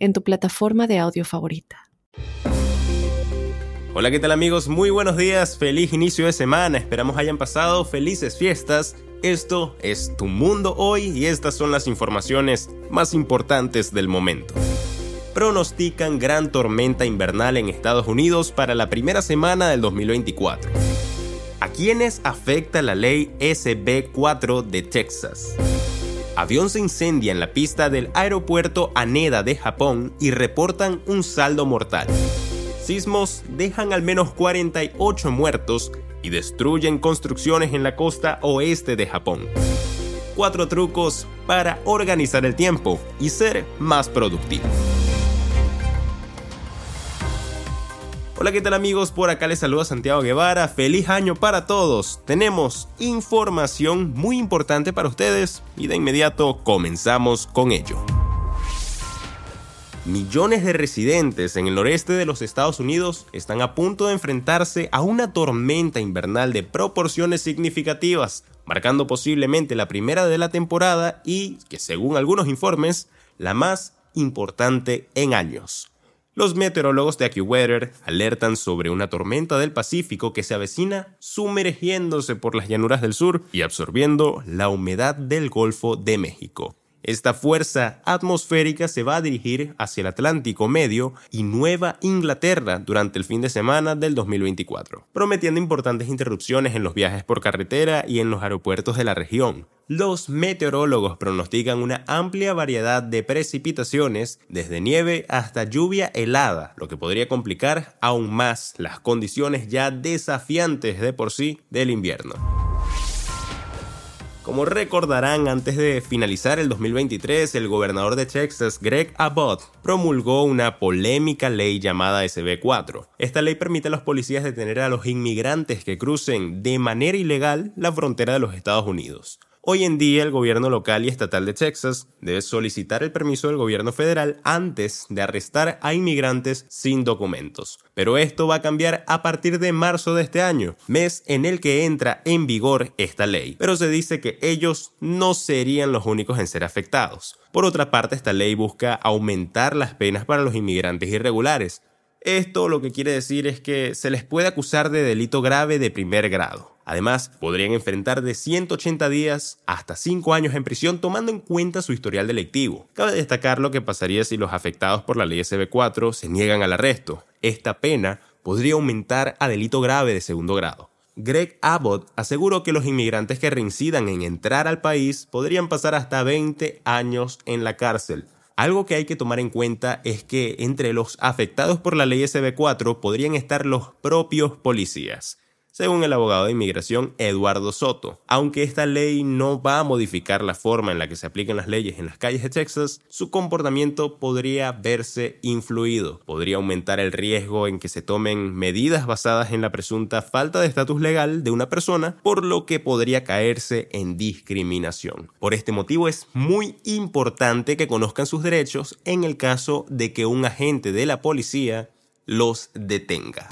en tu plataforma de audio favorita. Hola, ¿qué tal amigos? Muy buenos días, feliz inicio de semana, esperamos hayan pasado felices fiestas. Esto es Tu Mundo Hoy y estas son las informaciones más importantes del momento pronostican gran tormenta invernal en Estados Unidos para la primera semana del 2024. ¿A quiénes afecta la ley SB4 de Texas? Avión se incendia en la pista del aeropuerto Haneda de Japón y reportan un saldo mortal. Sismos dejan al menos 48 muertos y destruyen construcciones en la costa oeste de Japón. Cuatro trucos para organizar el tiempo y ser más productivo. Hola, ¿qué tal amigos? Por acá les saluda Santiago Guevara. Feliz año para todos. Tenemos información muy importante para ustedes y de inmediato comenzamos con ello. Millones de residentes en el noreste de los Estados Unidos están a punto de enfrentarse a una tormenta invernal de proporciones significativas, marcando posiblemente la primera de la temporada y, que según algunos informes, la más importante en años. Los meteorólogos de AccuWeather alertan sobre una tormenta del Pacífico que se avecina sumergiéndose por las llanuras del sur y absorbiendo la humedad del Golfo de México. Esta fuerza atmosférica se va a dirigir hacia el Atlántico Medio y Nueva Inglaterra durante el fin de semana del 2024, prometiendo importantes interrupciones en los viajes por carretera y en los aeropuertos de la región. Los meteorólogos pronostican una amplia variedad de precipitaciones, desde nieve hasta lluvia helada, lo que podría complicar aún más las condiciones ya desafiantes de por sí del invierno. Como recordarán, antes de finalizar el 2023, el gobernador de Texas, Greg Abbott, promulgó una polémica ley llamada SB4. Esta ley permite a los policías detener a los inmigrantes que crucen de manera ilegal la frontera de los Estados Unidos. Hoy en día el gobierno local y estatal de Texas debe solicitar el permiso del gobierno federal antes de arrestar a inmigrantes sin documentos. Pero esto va a cambiar a partir de marzo de este año, mes en el que entra en vigor esta ley. Pero se dice que ellos no serían los únicos en ser afectados. Por otra parte, esta ley busca aumentar las penas para los inmigrantes irregulares. Esto lo que quiere decir es que se les puede acusar de delito grave de primer grado. Además, podrían enfrentar de 180 días hasta 5 años en prisión tomando en cuenta su historial delictivo. Cabe destacar lo que pasaría si los afectados por la ley SB4 se niegan al arresto. Esta pena podría aumentar a delito grave de segundo grado. Greg Abbott aseguró que los inmigrantes que reincidan en entrar al país podrían pasar hasta 20 años en la cárcel. Algo que hay que tomar en cuenta es que entre los afectados por la ley SB4 podrían estar los propios policías según el abogado de inmigración Eduardo Soto. Aunque esta ley no va a modificar la forma en la que se aplican las leyes en las calles de Texas, su comportamiento podría verse influido, podría aumentar el riesgo en que se tomen medidas basadas en la presunta falta de estatus legal de una persona, por lo que podría caerse en discriminación. Por este motivo es muy importante que conozcan sus derechos en el caso de que un agente de la policía los detenga.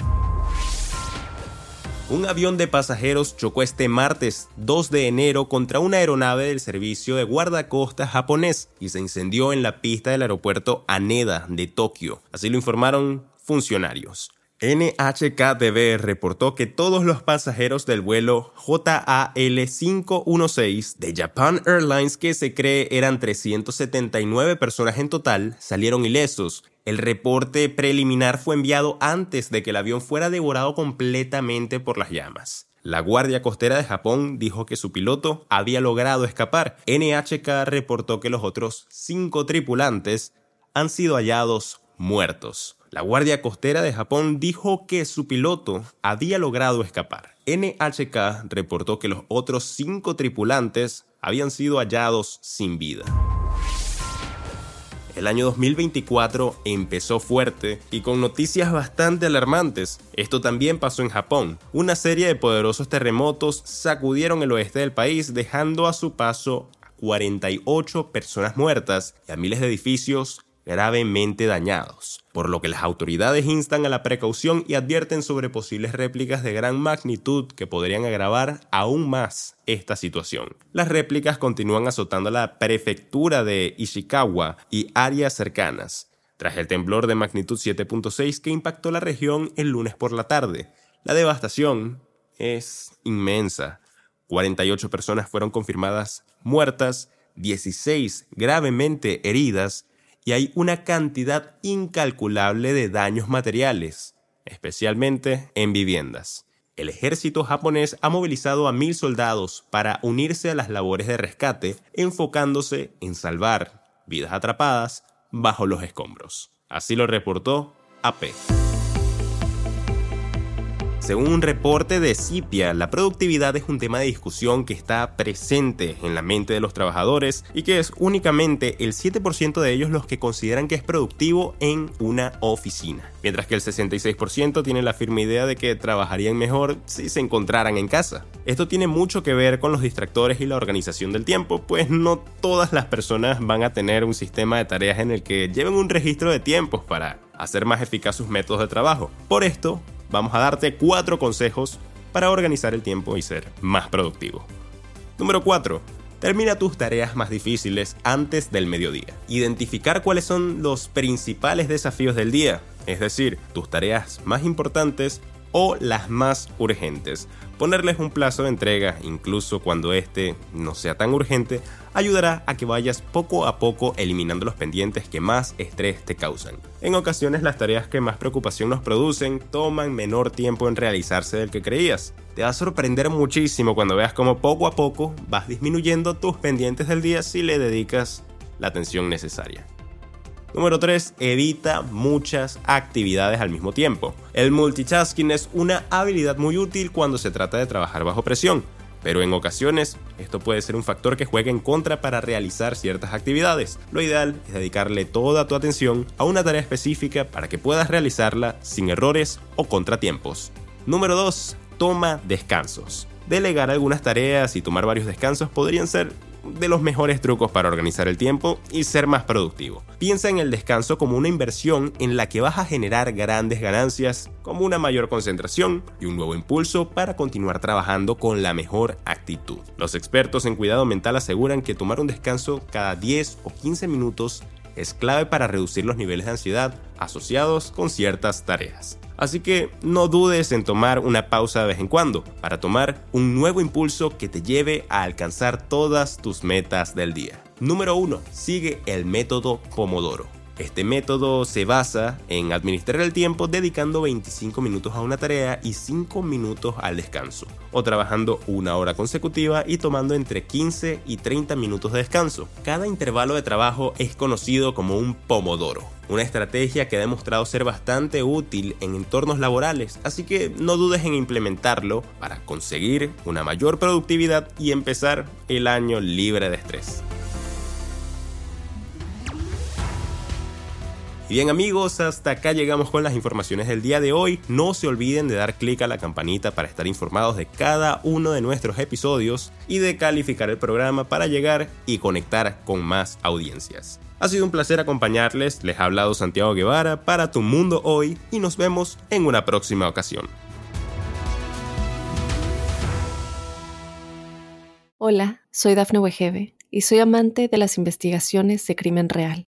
Un avión de pasajeros chocó este martes 2 de enero contra una aeronave del servicio de guardacostas japonés y se incendió en la pista del aeropuerto Haneda de Tokio. Así lo informaron funcionarios. NHKTV reportó que todos los pasajeros del vuelo JAL 516 de Japan Airlines, que se cree eran 379 personas en total, salieron ilesos el reporte preliminar fue enviado antes de que el avión fuera devorado completamente por las llamas. La Guardia Costera de Japón dijo que su piloto había logrado escapar. NHK reportó que los otros cinco tripulantes han sido hallados muertos. La Guardia Costera de Japón dijo que su piloto había logrado escapar. NHK reportó que los otros cinco tripulantes habían sido hallados sin vida. El año 2024 empezó fuerte y con noticias bastante alarmantes. Esto también pasó en Japón. Una serie de poderosos terremotos sacudieron el oeste del país dejando a su paso a 48 personas muertas y a miles de edificios gravemente dañados, por lo que las autoridades instan a la precaución y advierten sobre posibles réplicas de gran magnitud que podrían agravar aún más esta situación. Las réplicas continúan azotando la prefectura de Ishikawa y áreas cercanas, tras el temblor de magnitud 7.6 que impactó la región el lunes por la tarde. La devastación es inmensa. 48 personas fueron confirmadas muertas, 16 gravemente heridas y hay una cantidad incalculable de daños materiales, especialmente en viviendas. El ejército japonés ha movilizado a mil soldados para unirse a las labores de rescate, enfocándose en salvar vidas atrapadas bajo los escombros. Así lo reportó AP. Según un reporte de CIPIA, la productividad es un tema de discusión que está presente en la mente de los trabajadores y que es únicamente el 7% de ellos los que consideran que es productivo en una oficina, mientras que el 66% tiene la firme idea de que trabajarían mejor si se encontraran en casa. Esto tiene mucho que ver con los distractores y la organización del tiempo, pues no todas las personas van a tener un sistema de tareas en el que lleven un registro de tiempos para hacer más eficaz sus métodos de trabajo. Por esto, vamos a darte cuatro consejos para organizar el tiempo y ser más productivo. Número 4. Termina tus tareas más difíciles antes del mediodía. Identificar cuáles son los principales desafíos del día, es decir, tus tareas más importantes o las más urgentes. Ponerles un plazo de entrega, incluso cuando este no sea tan urgente, ayudará a que vayas poco a poco eliminando los pendientes que más estrés te causan. En ocasiones las tareas que más preocupación nos producen toman menor tiempo en realizarse del que creías. Te va a sorprender muchísimo cuando veas cómo poco a poco vas disminuyendo tus pendientes del día si le dedicas la atención necesaria. Número 3. Evita muchas actividades al mismo tiempo. El multitasking es una habilidad muy útil cuando se trata de trabajar bajo presión, pero en ocasiones esto puede ser un factor que juegue en contra para realizar ciertas actividades. Lo ideal es dedicarle toda tu atención a una tarea específica para que puedas realizarla sin errores o contratiempos. Número 2. Toma descansos. Delegar algunas tareas y tomar varios descansos podrían ser de los mejores trucos para organizar el tiempo y ser más productivo. Piensa en el descanso como una inversión en la que vas a generar grandes ganancias, como una mayor concentración y un nuevo impulso para continuar trabajando con la mejor actitud. Los expertos en cuidado mental aseguran que tomar un descanso cada 10 o 15 minutos es clave para reducir los niveles de ansiedad asociados con ciertas tareas. Así que no dudes en tomar una pausa de vez en cuando para tomar un nuevo impulso que te lleve a alcanzar todas tus metas del día. Número 1. Sigue el método Pomodoro. Este método se basa en administrar el tiempo dedicando 25 minutos a una tarea y 5 minutos al descanso, o trabajando una hora consecutiva y tomando entre 15 y 30 minutos de descanso. Cada intervalo de trabajo es conocido como un pomodoro, una estrategia que ha demostrado ser bastante útil en entornos laborales, así que no dudes en implementarlo para conseguir una mayor productividad y empezar el año libre de estrés. Y bien amigos, hasta acá llegamos con las informaciones del día de hoy. No se olviden de dar clic a la campanita para estar informados de cada uno de nuestros episodios y de calificar el programa para llegar y conectar con más audiencias. Ha sido un placer acompañarles, les ha hablado Santiago Guevara para Tu Mundo Hoy y nos vemos en una próxima ocasión. Hola, soy Dafne Wegebe y soy amante de las investigaciones de crimen real.